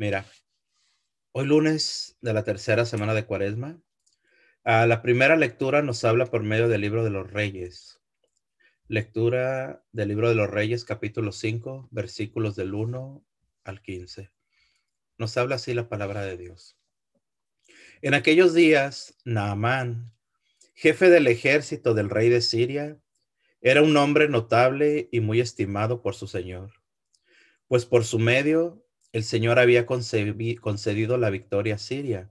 Mira, hoy lunes de la tercera semana de Cuaresma, a la primera lectura nos habla por medio del libro de los Reyes. Lectura del libro de los Reyes, capítulo 5, versículos del 1 al 15. Nos habla así la palabra de Dios. En aquellos días, Naamán, jefe del ejército del rey de Siria, era un hombre notable y muy estimado por su señor, pues por su medio el Señor había concedido la victoria a Siria,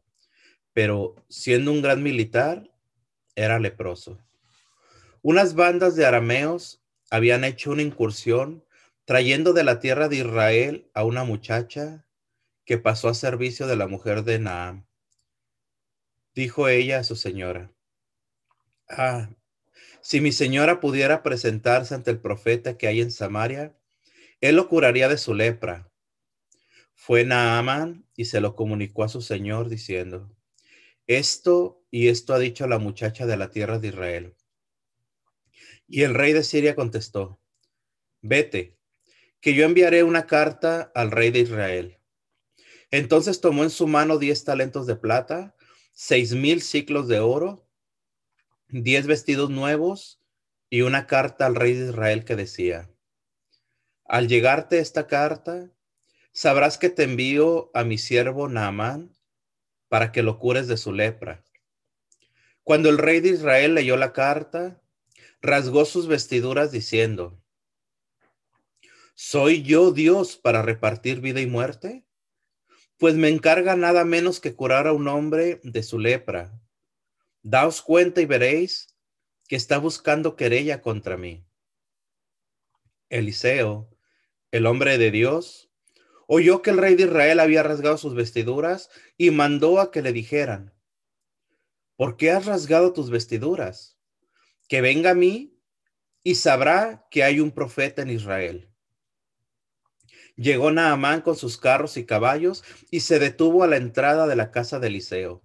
pero siendo un gran militar, era leproso. Unas bandas de arameos habían hecho una incursión trayendo de la tierra de Israel a una muchacha que pasó a servicio de la mujer de Naam. Dijo ella a su señora, ah, si mi señora pudiera presentarse ante el profeta que hay en Samaria, él lo curaría de su lepra. Fue Naaman y se lo comunicó a su señor diciendo, esto y esto ha dicho la muchacha de la tierra de Israel. Y el rey de Siria contestó, vete, que yo enviaré una carta al rey de Israel. Entonces tomó en su mano diez talentos de plata, seis mil ciclos de oro, diez vestidos nuevos y una carta al rey de Israel que decía, al llegarte esta carta, sabrás que te envío a mi siervo Naamán para que lo cures de su lepra. Cuando el rey de Israel leyó la carta, rasgó sus vestiduras diciendo, ¿soy yo Dios para repartir vida y muerte? Pues me encarga nada menos que curar a un hombre de su lepra. Daos cuenta y veréis que está buscando querella contra mí. Eliseo, el hombre de Dios, oyó que el rey de Israel había rasgado sus vestiduras y mandó a que le dijeran, ¿por qué has rasgado tus vestiduras? Que venga a mí y sabrá que hay un profeta en Israel. Llegó Naamán con sus carros y caballos y se detuvo a la entrada de la casa de Eliseo.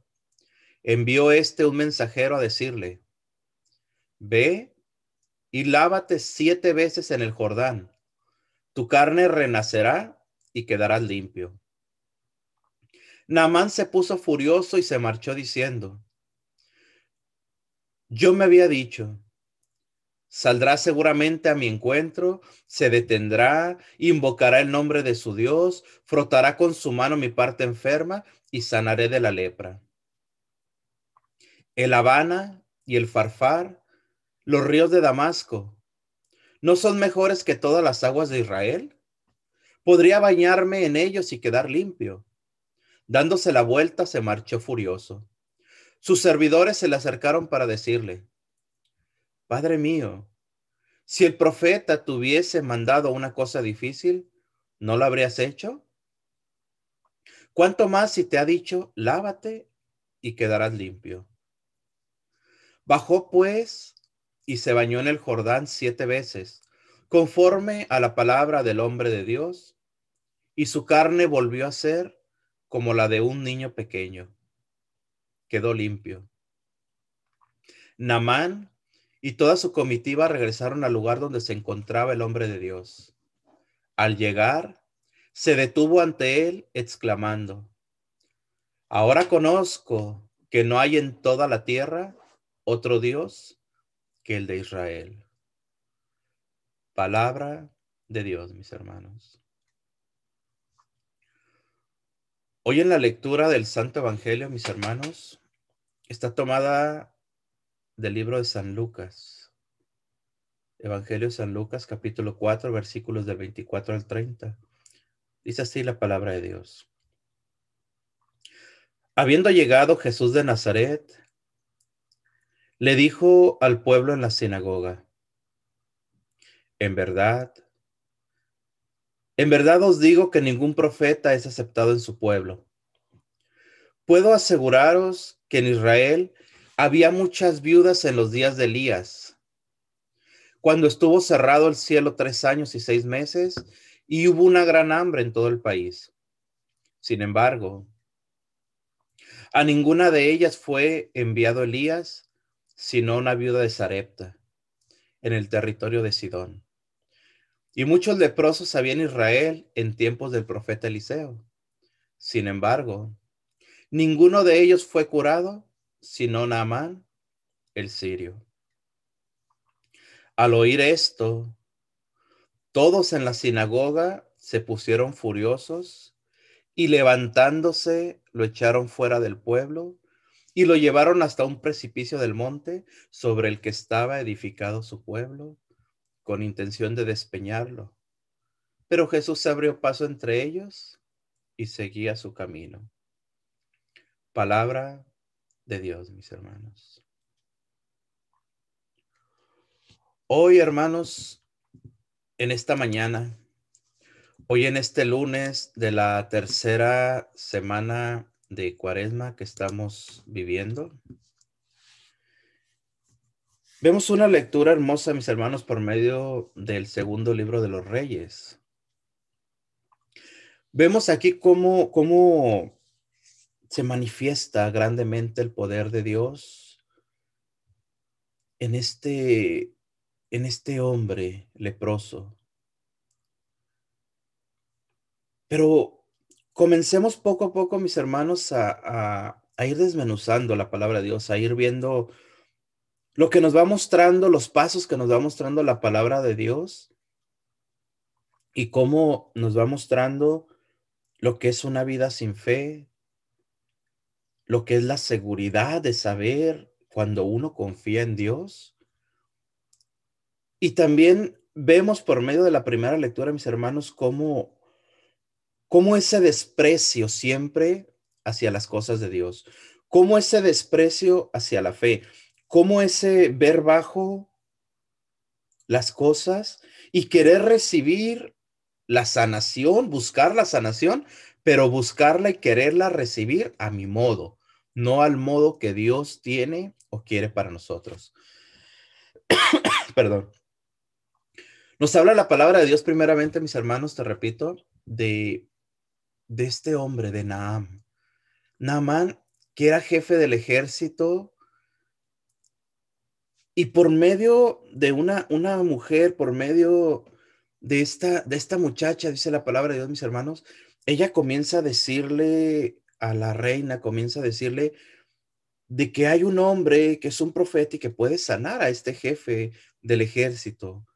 Envió este un mensajero a decirle, ve y lávate siete veces en el Jordán. Tu carne renacerá y quedarás limpio. Naamán se puso furioso y se marchó diciendo, yo me había dicho, saldrá seguramente a mi encuentro, se detendrá, invocará el nombre de su Dios, frotará con su mano mi parte enferma y sanaré de la lepra. El Habana y el Farfar, los ríos de Damasco, ¿no son mejores que todas las aguas de Israel? Podría bañarme en ellos y quedar limpio. Dándose la vuelta, se marchó furioso. Sus servidores se le acercaron para decirle, Padre mío, si el profeta te hubiese mandado una cosa difícil, ¿no lo habrías hecho? ¿Cuánto más si te ha dicho, lávate y quedarás limpio? Bajó pues y se bañó en el Jordán siete veces, conforme a la palabra del hombre de Dios, y su carne volvió a ser como la de un niño pequeño. Quedó limpio. Namán y toda su comitiva regresaron al lugar donde se encontraba el hombre de Dios. Al llegar, se detuvo ante él, exclamando, Ahora conozco que no hay en toda la tierra otro Dios que el de Israel. Palabra de Dios, mis hermanos. Hoy en la lectura del Santo Evangelio, mis hermanos, está tomada del libro de San Lucas. Evangelio de San Lucas, capítulo 4, versículos del 24 al 30. Dice así la palabra de Dios. Habiendo llegado Jesús de Nazaret, le dijo al pueblo en la sinagoga, en verdad, en verdad os digo que ningún profeta es aceptado en su pueblo. Puedo aseguraros que en Israel había muchas viudas en los días de Elías, cuando estuvo cerrado el cielo tres años y seis meses y hubo una gran hambre en todo el país. Sin embargo, a ninguna de ellas fue enviado Elías, sino una viuda de Sarepta, en el territorio de Sidón. Y muchos leprosos había en Israel en tiempos del profeta Eliseo. Sin embargo, ninguno de ellos fue curado, sino Naamán, el sirio. Al oír esto, todos en la sinagoga se pusieron furiosos y levantándose lo echaron fuera del pueblo y lo llevaron hasta un precipicio del monte sobre el que estaba edificado su pueblo con intención de despeñarlo. Pero Jesús se abrió paso entre ellos y seguía su camino. Palabra de Dios, mis hermanos. Hoy, hermanos, en esta mañana, hoy en este lunes de la tercera semana de cuaresma que estamos viviendo, vemos una lectura hermosa, mis hermanos, por medio del segundo libro de los reyes. Vemos aquí cómo, cómo se manifiesta grandemente el poder de Dios en este, en este hombre leproso. Pero comencemos poco a poco, mis hermanos, a, a ir desmenuzando la palabra de Dios, a ir viendo lo que nos va mostrando, los pasos que nos va mostrando la palabra de Dios y cómo nos va mostrando lo que es una vida sin fe, lo que es la seguridad de saber cuando uno confía en Dios. Y también vemos por medio de la primera lectura, mis hermanos, cómo, cómo ese desprecio siempre hacia las cosas de Dios, cómo ese desprecio hacia la fe, cómo ese ver bajo las cosas y querer recibir la sanación, buscar la sanación, pero buscarla y quererla recibir a mi modo, no al modo que Dios tiene o quiere para nosotros. Perdón. Nos habla la palabra de Dios primeramente, mis hermanos, te repito, de, de este hombre, de Naam. Naamán, que era jefe del ejército y por medio de una, una mujer, por medio de esta, de esta muchacha, dice la palabra de Dios, mis hermanos, ella comienza a decirle a la reina, comienza a decirle de que hay un hombre que es un profeta y que puede sanar a este jefe del ejército.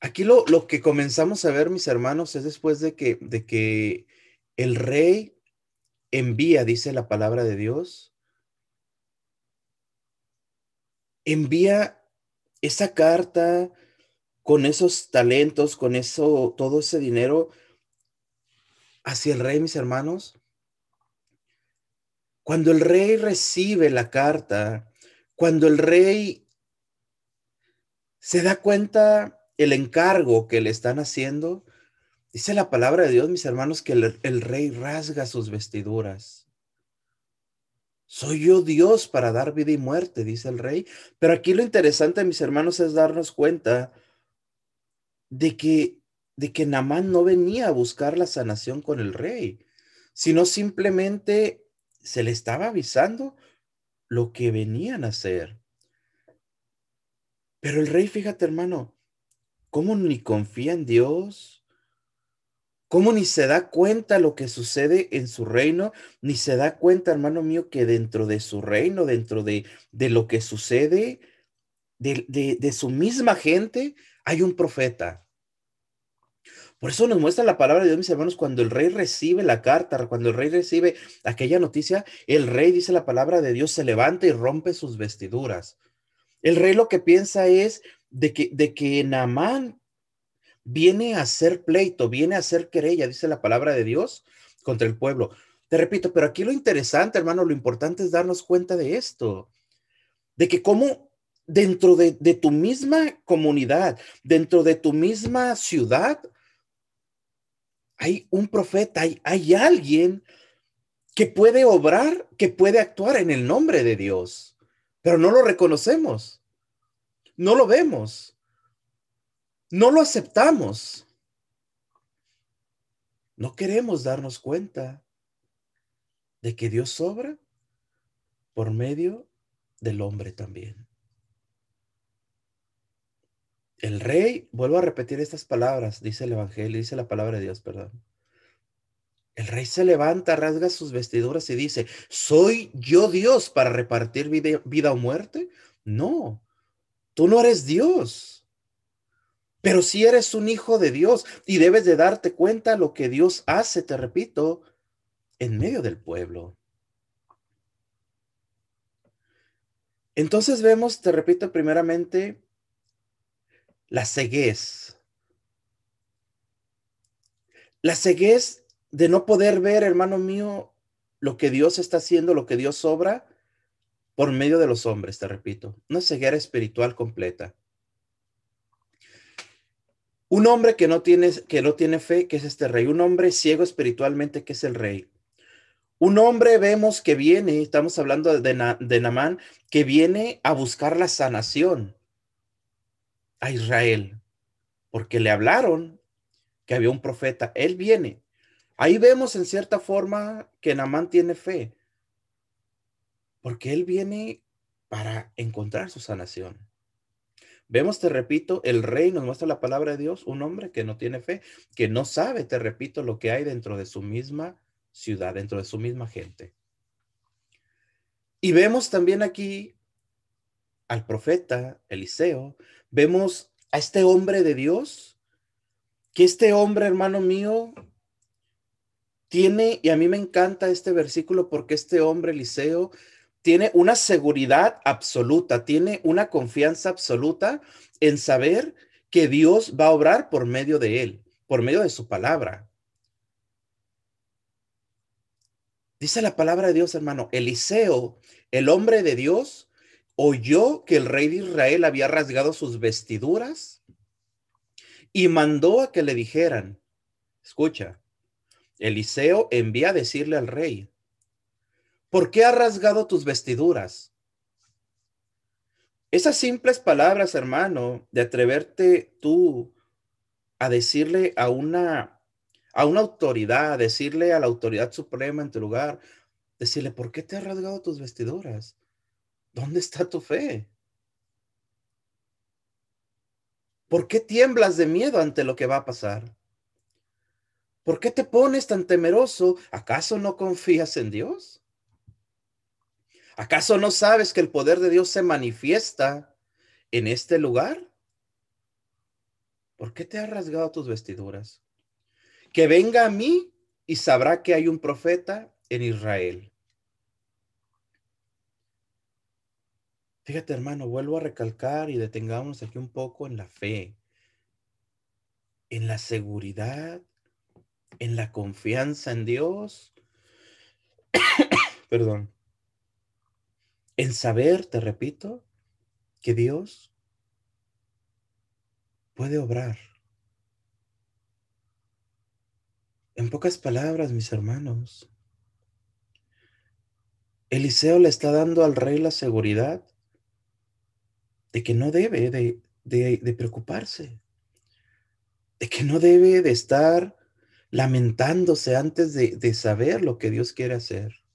Aquí lo, lo que comenzamos a ver, mis hermanos, es después de que, de que el rey envía, dice la palabra de Dios, envía esa carta con esos talentos, con eso, todo ese dinero hacia el rey, mis hermanos. Cuando el rey recibe la carta, cuando el rey se da cuenta el encargo que le están haciendo, dice la palabra de Dios, mis hermanos, que el, el rey rasga sus vestiduras. Soy yo Dios para dar vida y muerte, dice el rey. Pero aquí lo interesante, mis hermanos, es darnos cuenta de que, de que Namán no venía a buscar la sanación con el rey, sino simplemente se le estaba avisando lo que venían a hacer. Pero el rey, fíjate hermano, cómo ni confía en Dios, cómo ni se da cuenta lo que sucede en su reino, ni se da cuenta, hermano mío, que dentro de su reino, dentro de, de lo que sucede, de, de, su misma gente, hay un profeta. Por eso nos muestra la palabra de Dios, mis hermanos, cuando el rey recibe la carta, cuando el rey recibe aquella noticia, el rey dice la palabra de Dios, se levanta y rompe sus vestiduras. El rey lo que piensa es de que, de que viene a hacer pleito, viene a hacer querella, dice la palabra de Dios, contra el pueblo. Te repito, pero aquí lo interesante, hermano, lo importante es darnos cuenta de esto, de que cómo dentro de, tu misma comunidad, dentro de tu misma ciudad, hay un profeta, hay, hay alguien que puede obrar, que puede actuar en el nombre de Dios, pero no lo reconocemos, no lo vemos, no lo aceptamos. No queremos darnos cuenta de que Dios obra por medio del hombre también. El rey, vuelvo a repetir estas palabras, dice el Evangelio, dice la palabra de Dios, perdón. El rey se levanta, rasga sus vestiduras y dice, ¿soy yo Dios para repartir vida, vida o muerte? No, tú no eres Dios. Pero si eres un hijo de Dios y debes de darte cuenta lo que Dios hace, te repito, en medio del pueblo. Entonces vemos, te repito, primeramente, la ceguez. La ceguez de no poder ver, hermano mío, lo que Dios está haciendo, lo que Dios obra por medio de los hombres, te repito. Una ceguera espiritual completa. Un hombre que no tiene, que no tiene fe, que es este rey. Un hombre ciego espiritualmente, que es el rey. Un hombre vemos que viene, estamos hablando de, de Namán, que viene a buscar la sanación a Israel, porque le hablaron que había un profeta. Él viene. Ahí vemos en cierta forma que Namán tiene fe, porque él viene para encontrar su sanación. Vemos, te repito, el rey nos muestra la palabra de Dios, un hombre que no tiene fe, que no sabe, te repito, lo que hay dentro de su misma ciudad, dentro de su misma gente. Y vemos también aquí al profeta Eliseo, vemos a este hombre de Dios, que este hombre, hermano mío, tiene, y a mí me encanta este versículo porque este hombre Eliseo tiene una seguridad absoluta, tiene una confianza absoluta en saber que Dios va a obrar por medio de él, por medio de su palabra. Dice la palabra de Dios, hermano, Eliseo, el hombre de Dios, oyó que el rey de Israel había rasgado sus vestiduras y mandó a que le dijeran, escucha, Eliseo envía a decirle al rey, ¿por qué ha rasgado tus vestiduras? Esas simples palabras, hermano, de atreverte tú a decirle a una, a una autoridad, a decirle a la autoridad suprema en tu lugar, decirle, ¿por qué te ha rasgado tus vestiduras? ¿Dónde está tu fe? ¿Por qué tiemblas de miedo ante lo que va a pasar? ¿Por qué te pones tan temeroso? ¿Acaso no confías en Dios? ¿Acaso no sabes que el poder de Dios se manifiesta en este lugar? ¿Por qué te has rasgado tus vestiduras? Que venga a mí y sabrá que hay un profeta en Israel. Fíjate, hermano, vuelvo a recalcar y detengamos aquí un poco en la fe, en la seguridad, en la confianza en Dios. Perdón en saber, te repito, que Dios puede obrar. En pocas palabras, mis hermanos, Eliseo le está dando al rey la seguridad de que no debe de, preocuparse, de que no debe de estar lamentándose antes de saber lo que Dios quiere hacer.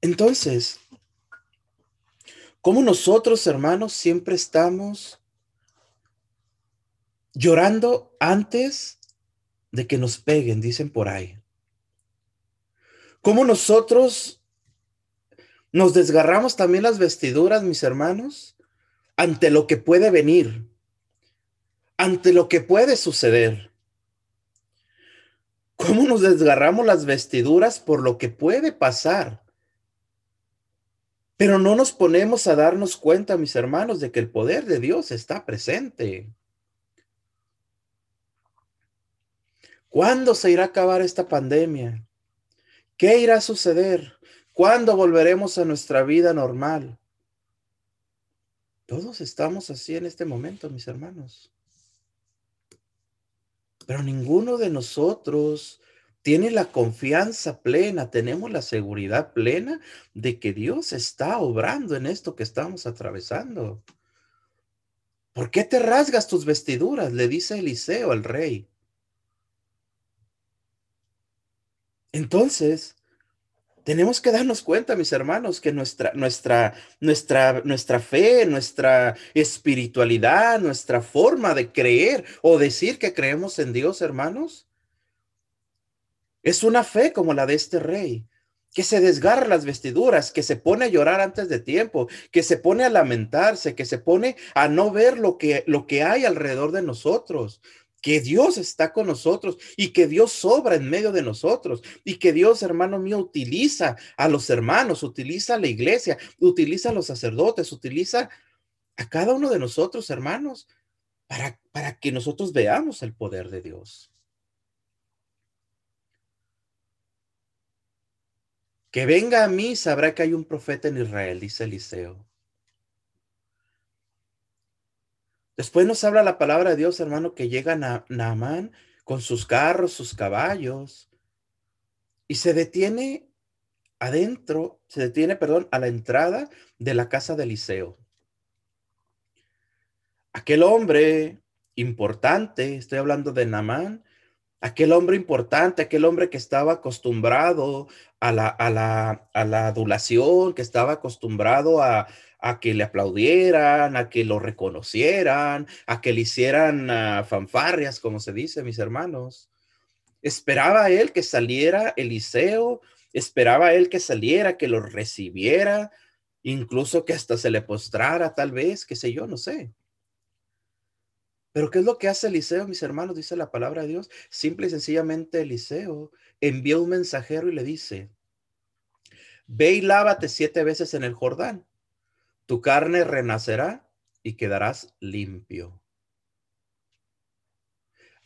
Entonces, como nosotros, hermanos, siempre estamos llorando antes de que nos peguen, dicen por ahí. Como nosotros nos desgarramos también las vestiduras, mis hermanos, ante lo que puede venir, ante lo que puede suceder. ¿Cómo nos desgarramos las vestiduras por lo que puede pasar? Pero no nos ponemos a darnos cuenta, mis hermanos, de que el poder de Dios está presente. ¿Cuándo se irá a acabar esta pandemia? ¿Qué irá a suceder? ¿Cuándo volveremos a nuestra vida normal? Todos estamos así en este momento, mis hermanos. Pero ninguno de nosotros tiene la confianza plena, tenemos la seguridad plena de que Dios está obrando en esto que estamos atravesando. ¿Por qué te rasgas tus vestiduras? Le dice Eliseo al rey. Entonces, tenemos que darnos cuenta, mis hermanos, que nuestra, nuestra, nuestra, nuestra fe, nuestra espiritualidad, nuestra forma de creer o decir que creemos en Dios, hermanos, Es una fe como la de este rey, que se desgarra las vestiduras, que se pone a llorar antes de tiempo, que se pone a lamentarse, que se pone a no ver lo que, lo que hay alrededor de nosotros, que Dios está con nosotros y que Dios sobra en medio de nosotros y que Dios, hermano mío, utiliza a los hermanos, utiliza a la iglesia, utiliza a los sacerdotes, utiliza a cada uno de nosotros, hermanos, para, para que nosotros veamos el poder de Dios. Que venga a mí, sabrá que hay un profeta en Israel, dice Eliseo. Después nos habla la palabra de Dios, hermano, que llega Naamán con sus carros, sus caballos, y se detiene adentro, se detiene, perdón, a la entrada de la casa de Eliseo. Aquel hombre importante, estoy hablando de Naamán, aquel hombre importante, aquel hombre que estaba acostumbrado a la, a la, a la adulación, que estaba acostumbrado a, a, que le aplaudieran, a que lo reconocieran, a que le hicieran uh, fanfarrias, como se dice, mis hermanos. Esperaba él que saliera Eliseo, esperaba él que saliera, que lo recibiera, incluso que hasta se le postrara, tal vez, qué sé yo, no sé. Pero ¿qué es lo que hace Eliseo, mis hermanos? Dice la palabra de Dios. Simple y sencillamente Eliseo envía un mensajero y le dice, ve y lávate siete veces en el Jordán. Tu carne renacerá y quedarás limpio.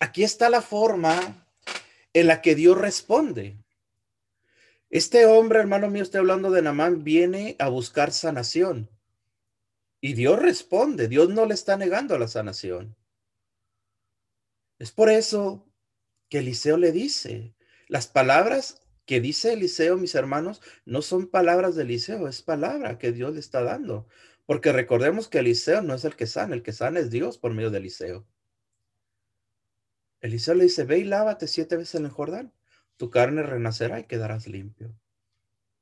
Aquí está la forma en la que Dios responde. Este hombre, hermano mío, estoy hablando de Namán, viene a buscar sanación. Y Dios responde, Dios no le está negando la sanación. Es por eso que Eliseo le dice, las palabras que dice Eliseo, mis hermanos, no son palabras de Eliseo, es palabra que Dios le está dando. Porque recordemos que Eliseo no es el que sana, el que sana es Dios por medio de Eliseo. Eliseo le dice, ve y lávate siete veces en el Jordán, tu carne renacerá y quedarás limpio.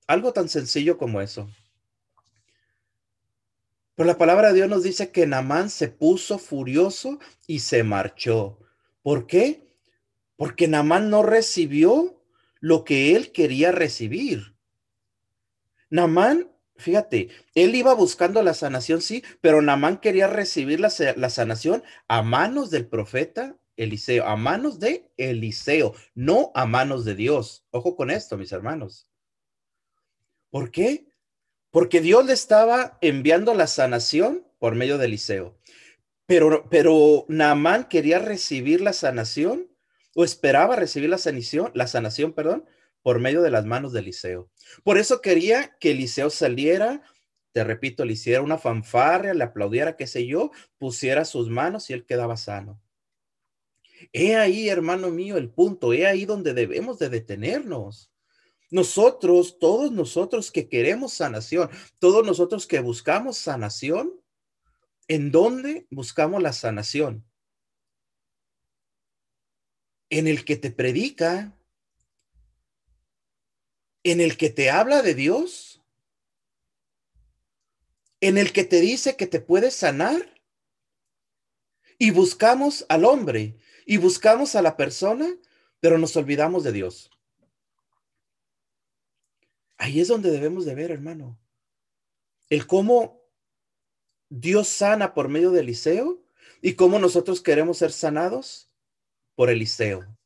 Algo tan sencillo como eso. Pero la palabra de Dios nos dice que Namán se puso furioso y se marchó. ¿Por qué? Porque Namán no recibió lo que él quería recibir. Namán, fíjate, él iba buscando la sanación, sí, pero Namán quería recibir la, la sanación a manos del profeta Eliseo, a manos de Eliseo, no a manos de Dios. Ojo con esto, mis hermanos. ¿Por qué? Porque Dios le estaba enviando la sanación por medio de Eliseo. Pero, pero Naamán quería recibir la sanación o esperaba recibir la sanación, la sanación, perdón, por medio de las manos de Eliseo. Por eso quería que Eliseo saliera, te repito, le hiciera una fanfarria, le aplaudiera, qué sé yo, pusiera sus manos y él quedaba sano. He ahí, hermano mío, el punto, he ahí donde debemos de detenernos. Nosotros, todos nosotros que queremos sanación, todos nosotros que buscamos sanación, ¿En dónde buscamos la sanación? En el que te predica, en el que te habla de Dios, en el que te dice que te puedes sanar. Y buscamos al hombre y buscamos a la persona, pero nos olvidamos de Dios. Ahí es donde debemos de ver, hermano, el cómo Dios sana por medio de Eliseo y cómo nosotros queremos ser sanados por Eliseo.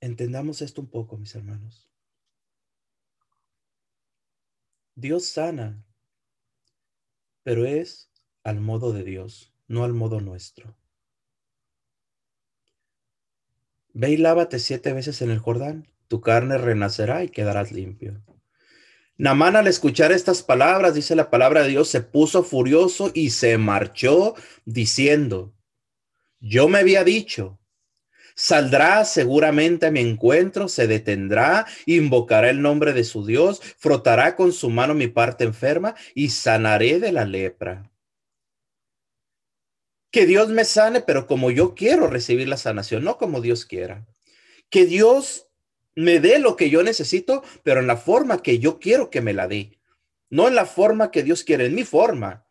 Entendamos esto un poco, mis hermanos. Dios sana, pero es al modo de Dios, no al modo nuestro. Ve y lávate siete veces en el Jordán, tu carne renacerá y quedarás limpio. Namán al escuchar estas palabras, dice la palabra de Dios, se puso furioso y se marchó diciendo, yo me había dicho, saldrá seguramente a mi encuentro, se detendrá, invocará el nombre de su Dios, frotará con su mano mi parte enferma y sanaré de la lepra. Que Dios me sane, pero como yo quiero recibir la sanación, no como Dios quiera. Que Dios me dé lo que yo necesito, pero en la forma que yo quiero que me la dé. No en la forma que Dios quiere, en mi forma.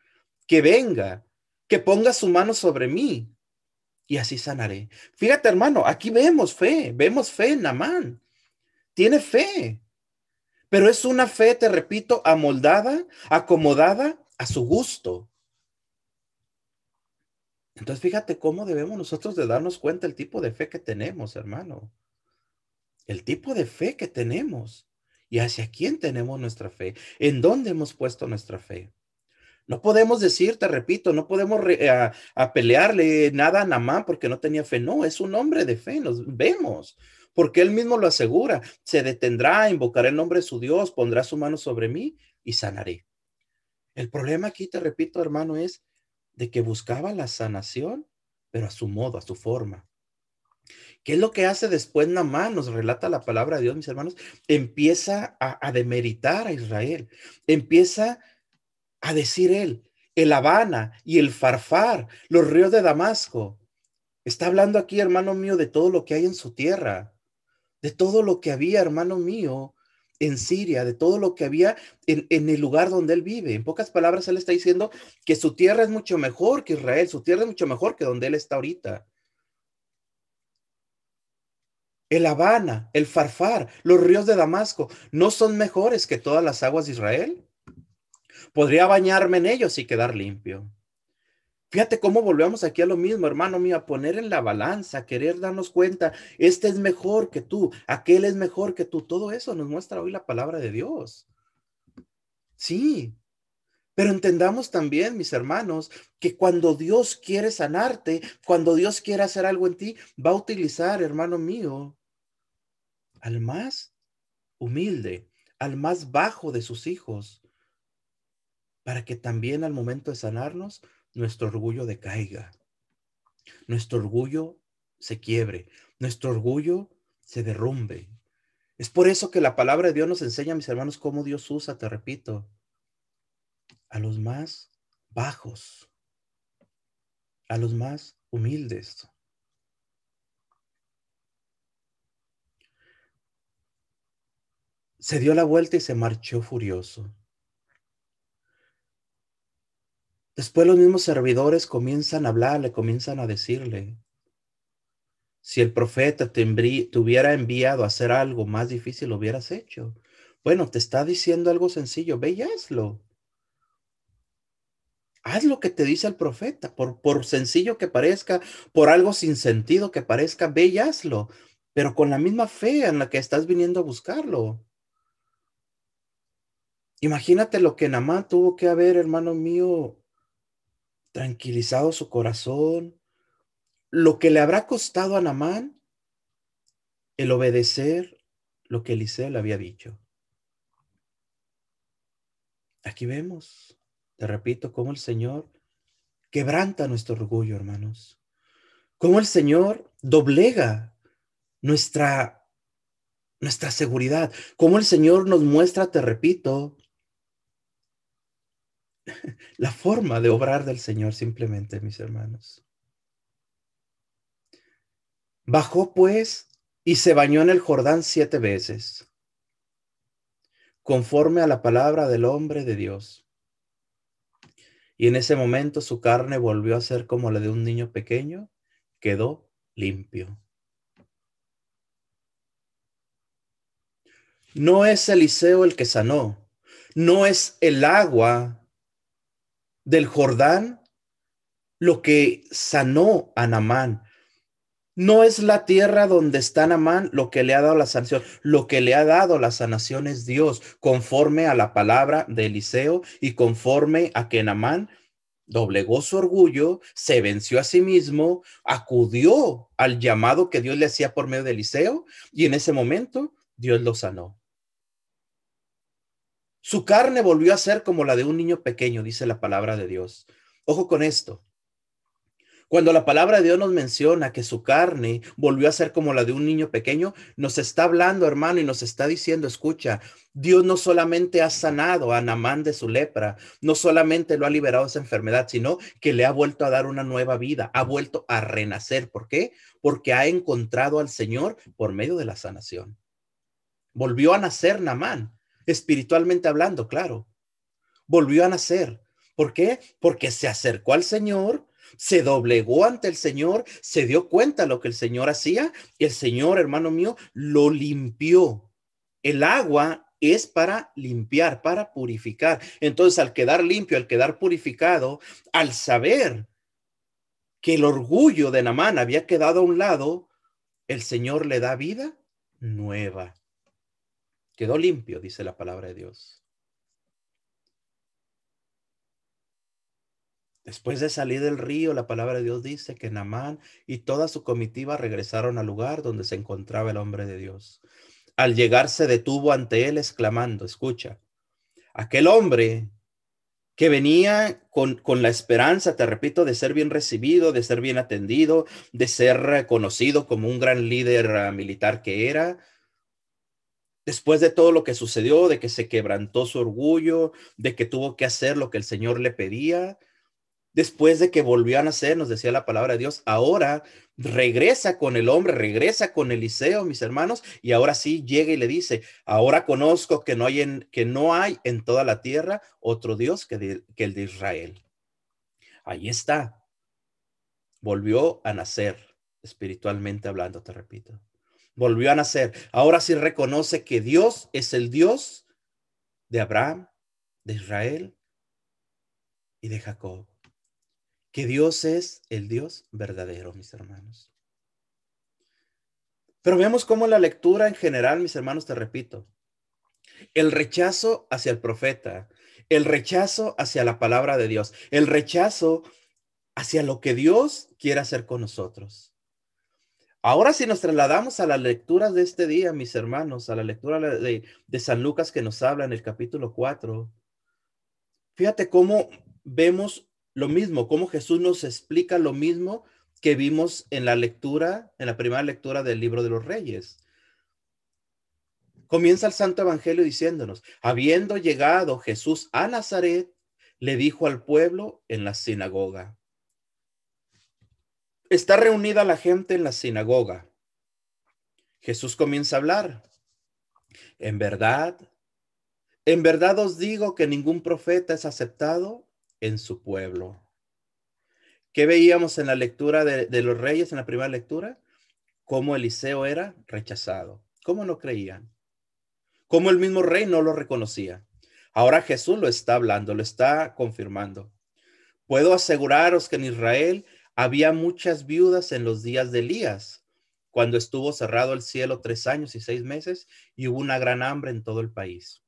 Que venga, que ponga su mano sobre mí, y así sanaré. Fíjate, hermano, aquí vemos fe, vemos fe en Namán. Tiene fe, pero es una fe, te repito, amoldada, acomodada a su gusto. Entonces, fíjate cómo debemos nosotros de darnos cuenta el tipo de fe que tenemos, hermano. El tipo de fe que tenemos y hacia quién tenemos nuestra fe, en dónde hemos puesto nuestra fe. No podemos decir, te repito, no podemos a, pelearle nada a Namán porque no tenía fe. No, es un hombre de fe, nos vemos, porque él mismo lo asegura. Se detendrá, invocará el nombre de su Dios, pondrá su mano sobre mí y sanaré. El problema aquí, te repito, hermano, es de que buscaba la sanación, pero a su modo, a su forma. ¿Qué es lo que hace después Namán? Nos relata la palabra de Dios, mis hermanos. Empieza a, demeritar a Israel. Empieza a decir él, el Habana y el Farfar, los ríos de Damasco. Está hablando aquí, hermano mío, de todo lo que hay en su tierra, de todo lo que había, hermano mío, en Siria, de todo lo que había en, en, el lugar donde él vive. En pocas palabras, él está diciendo que su tierra es mucho mejor que Israel, su tierra es mucho mejor que donde él está ahorita. El Habana, el Farfar, los ríos de Damasco, ¿no son mejores que todas las aguas de Israel? Podría bañarme en ellos y quedar limpio. Fíjate cómo volvemos aquí a lo mismo, hermano mío, a poner en la balanza, a querer darnos cuenta, este es mejor que tú, aquel es mejor que tú. Todo eso nos muestra hoy la palabra de Dios. Sí, pero entendamos también, mis hermanos, que cuando Dios quiere sanarte, cuando Dios quiere hacer algo en ti, va a utilizar, hermano mío, al más humilde, al más bajo de sus hijos, para que también al momento de sanarnos, nuestro orgullo decaiga, nuestro orgullo se quiebre, nuestro orgullo se derrumbe. Es por eso que la palabra de Dios nos enseña, mis hermanos, cómo Dios usa, te repito, a los más bajos, a los más humildes. Se dio la vuelta y se marchó furioso. Después los mismos servidores comienzan a hablarle, comienzan a decirle, si el profeta te, hubiera enviado a hacer algo más difícil, lo hubieras hecho. Bueno, te está diciendo algo sencillo, ve y hazlo. Haz lo que te dice el profeta, por, por sencillo que parezca, por algo sin sentido que parezca, ve y hazlo, pero con la misma fe en la que estás viniendo a buscarlo. Imagínate lo que Namán tuvo que haber, hermano mío, tranquilizado su corazón, lo que le habrá costado a Namán el obedecer lo que Eliseo le había dicho. Aquí vemos, te repito, cómo el Señor quebranta nuestro orgullo, hermanos. Cómo el Señor doblega nuestra, nuestra seguridad. Cómo el Señor nos muestra, te repito, la forma de obrar del Señor simplemente, mis hermanos. Bajó pues y se bañó en el Jordán siete veces, conforme a la palabra del hombre de Dios. Y en ese momento su carne volvió a ser como la de un niño pequeño, quedó limpio. No es Eliseo el que sanó, no es el agua del Jordán lo que sanó a Namán. No es la tierra donde está Namán lo que le ha dado la sanación. Lo que le ha dado la sanación es Dios, conforme a la palabra de Eliseo y conforme a que Namán doblegó su orgullo, se venció a sí mismo, acudió al llamado que Dios le hacía por medio de Eliseo y en ese momento Dios lo sanó. Su carne volvió a ser como la de un niño pequeño, dice la palabra de Dios. Ojo con esto. Cuando la palabra de Dios nos menciona que su carne volvió a ser como la de un niño pequeño, nos está hablando, hermano, y nos está diciendo, escucha, Dios no solamente ha sanado a Namán de su lepra, no solamente lo ha liberado de esa enfermedad, sino que le ha vuelto a dar una nueva vida, ha vuelto a renacer. ¿Por qué? Porque ha encontrado al Señor por medio de la sanación. Volvió a nacer Namán espiritualmente hablando, claro. Volvió a nacer. ¿Por qué? Porque se acercó al Señor, se doblegó ante el Señor, se dio cuenta de lo que el Señor hacía y el Señor, hermano mío, lo limpió. El agua es para limpiar, para purificar. Entonces, al quedar limpio, al quedar purificado, al saber que el orgullo de Namán había quedado a un lado, el Señor le da vida nueva. Quedó limpio, dice la palabra de Dios. Después de salir del río, la palabra de Dios dice que Namán y toda su comitiva regresaron al lugar donde se encontraba el hombre de Dios. Al llegar se detuvo ante él exclamando, escucha, aquel hombre que venía con, con, la esperanza, te repito, de ser bien recibido, de ser bien atendido, de ser reconocido como un gran líder ah, militar que era. Después de todo lo que sucedió, de que se quebrantó su orgullo, de que tuvo que hacer lo que el Señor le pedía, después de que volvió a nacer, nos decía la palabra de Dios, ahora regresa con el hombre, regresa con Eliseo, mis hermanos, y ahora sí llega y le dice, ahora conozco que no hay en, que no hay en toda la tierra otro Dios que, que el de Israel. Ahí está. Volvió a nacer, espiritualmente hablando, te repito. Volvió a nacer. Ahora sí reconoce que Dios es el Dios de Abraham, de Israel y de Jacob que Dios es el Dios verdadero, mis hermanos. Pero veamos cómo la lectura en general, mis hermanos, te repito, el rechazo hacia el profeta, el rechazo hacia la palabra de Dios, el rechazo hacia lo que Dios quiere hacer con nosotros. Ahora si nos trasladamos a las lecturas de este día, mis hermanos, a la lectura de, de San Lucas que nos habla en el capítulo 4, fíjate cómo vemos lo mismo, como Jesús nos explica lo mismo que vimos en la lectura, en la primera lectura del libro de los reyes. Comienza el Santo Evangelio diciéndonos, habiendo llegado Jesús a Nazaret, le dijo al pueblo en la sinagoga. Está reunida la gente en la sinagoga. Jesús comienza a hablar. En verdad, en verdad os digo que ningún profeta es aceptado en su pueblo. ¿Qué veíamos en la lectura de, los reyes, en la primera lectura? Cómo Eliseo era rechazado, cómo no creían, cómo el mismo rey no lo reconocía. Ahora Jesús lo está hablando, lo está confirmando. Puedo aseguraros que en Israel había muchas viudas en los días de Elías, cuando estuvo cerrado el cielo tres años y seis meses y hubo una gran hambre en todo el país.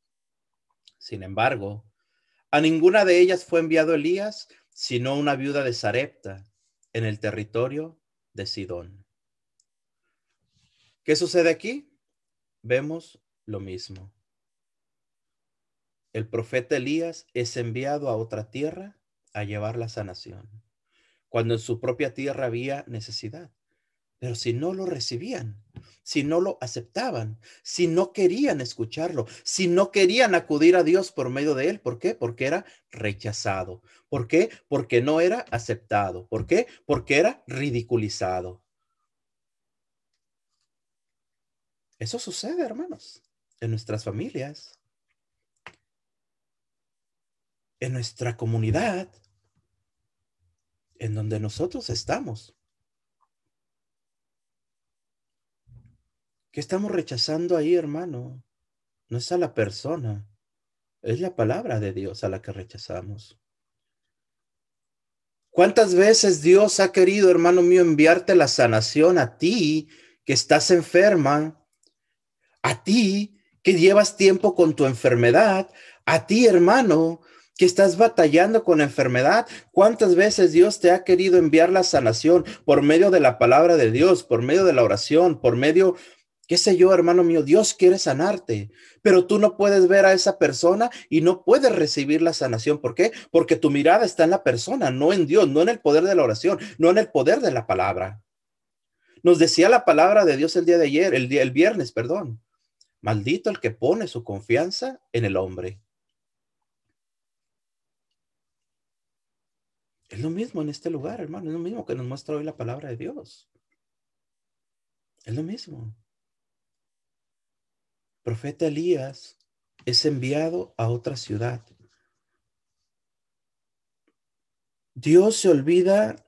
Sin embargo, a ninguna de ellas fue enviado Elías, sino una viuda de Sarepta, en el territorio de Sidón. ¿Qué sucede aquí? Vemos lo mismo. El profeta Elías es enviado a otra tierra a llevar la sanación, cuando en su propia tierra había necesidad. Pero si no lo recibían, si no lo aceptaban, si no querían escucharlo, si no querían acudir a Dios por medio de él, ¿por qué? Porque era rechazado. ¿Por qué? Porque no era aceptado. ¿Por qué? Porque era ridiculizado. Eso sucede, hermanos, en nuestras familias, en nuestra comunidad, en donde nosotros estamos. ¿Qué estamos rechazando ahí, hermano? No es a la persona, es la palabra de Dios a la que rechazamos. ¿Cuántas veces Dios ha querido, hermano mío, enviarte la sanación a ti que estás enferma, a ti que llevas tiempo con tu enfermedad, a ti, hermano, que estás batallando con enfermedad? ¿Cuántas veces Dios te ha querido enviar la sanación por medio de la palabra de Dios, por medio de la oración, por medio qué sé yo, hermano mío, Dios quiere sanarte, pero tú no puedes ver a esa persona y no puedes recibir la sanación. ¿Por qué? Porque tu mirada está en la persona, no en Dios, no en el poder de la oración, no en el poder de la palabra. Nos decía la palabra de Dios el día de ayer, el, día, el viernes, perdón. Maldito el que pone su confianza en el hombre. Es lo mismo en este lugar, hermano, es lo mismo que nos muestra hoy la palabra de Dios. Es lo mismo profeta Elías es enviado a otra ciudad. Dios se olvida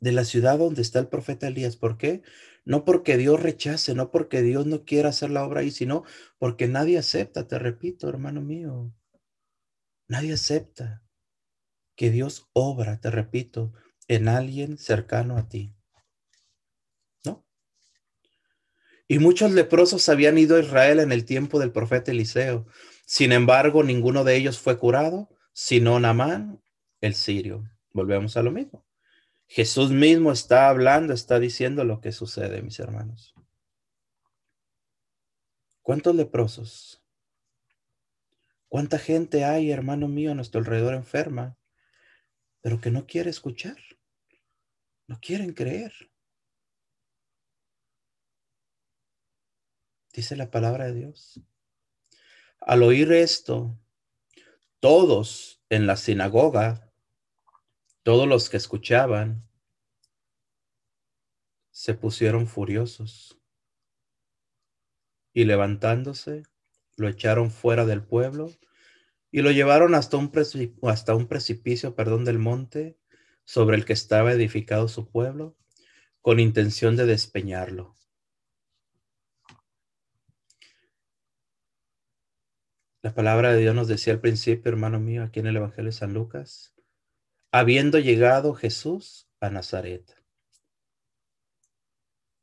de la ciudad donde está el profeta Elías. ¿Por qué? No porque Dios rechace, no porque Dios no quiera hacer la obra ahí, sino porque nadie acepta, te repito, hermano mío. Nadie acepta que Dios obra, te repito, en alguien cercano a ti. ¿No? Y muchos leprosos habían ido a Israel en el tiempo del profeta Eliseo. Sin embargo, ninguno de ellos fue curado, sino Namán, el sirio. Volvemos a lo mismo. Jesús mismo está hablando, está diciendo lo que sucede, mis hermanos. ¿Cuántos leprosos? ¿Cuánta gente hay, hermano mío, a nuestro alrededor enferma, pero que no quiere escuchar? No quieren creer. Dice la palabra de Dios. Al oír esto, todos en la sinagoga todos los que escuchaban se pusieron furiosos y levantándose lo echaron fuera del pueblo y lo llevaron hasta un, hasta un precipicio perdón, del monte sobre el que estaba edificado su pueblo con intención de despeñarlo. La palabra de Dios nos decía al principio, hermano mío, aquí en el Evangelio de San Lucas, habiendo llegado Jesús a Nazaret.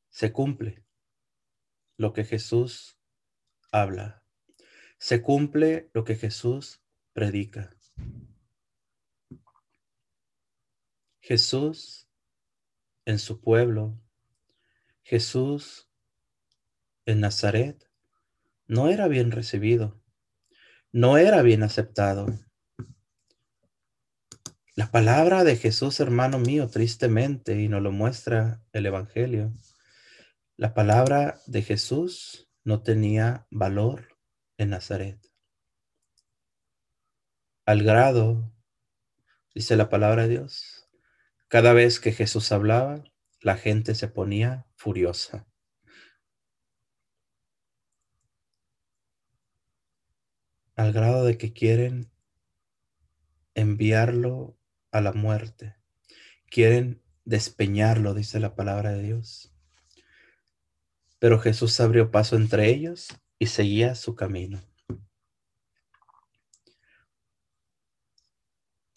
Se cumple lo que Jesús habla. Se cumple lo que Jesús predica. Jesús en su pueblo, Jesús en Nazaret, no era bien recibido, no era bien aceptado. La palabra de Jesús, hermano mío, tristemente, y nos lo muestra el Evangelio, la palabra de Jesús no tenía valor en Nazaret. Al grado, dice la palabra de Dios, cada vez que Jesús hablaba, la gente se ponía furiosa. Al grado de que quieren enviarlo a la muerte. Quieren despeñarlo, dice la palabra de Dios. Pero Jesús abrió paso entre ellos seguía su camino.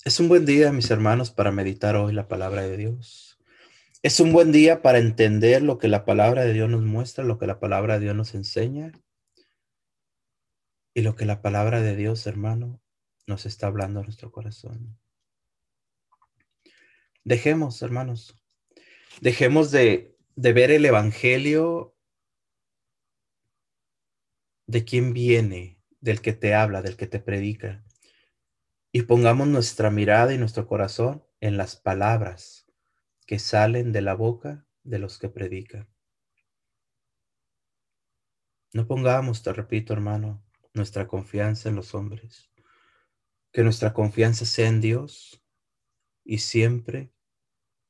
Es un buen día, mis hermanos, para meditar hoy la palabra de Dios. Es un buen día para entender lo que la palabra de Dios nos muestra, lo que la palabra de Dios nos enseña y lo que la palabra de Dios, hermano, nos está hablando a nuestro corazón. Dejemos, hermanos, dejemos de, ver el Evangelio de quién viene, del que te habla, del que te predica. Y pongamos nuestra mirada y nuestro corazón en las palabras que salen de la boca de los que predican. No pongamos, te repito, hermano, nuestra confianza en los hombres. Que nuestra confianza sea en Dios y siempre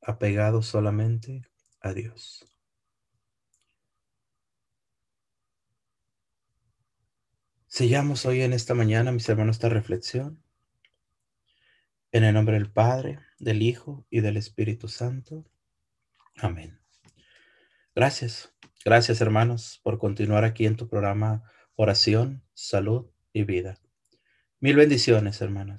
apegado solamente a Dios. Sellamos hoy en esta mañana, mis hermanos, esta reflexión. En el nombre del Padre, del Hijo y del Espíritu Santo. Amén. Gracias. Gracias, hermanos, por continuar aquí en tu programa Oración, Salud y Vida. Mil bendiciones, hermanos.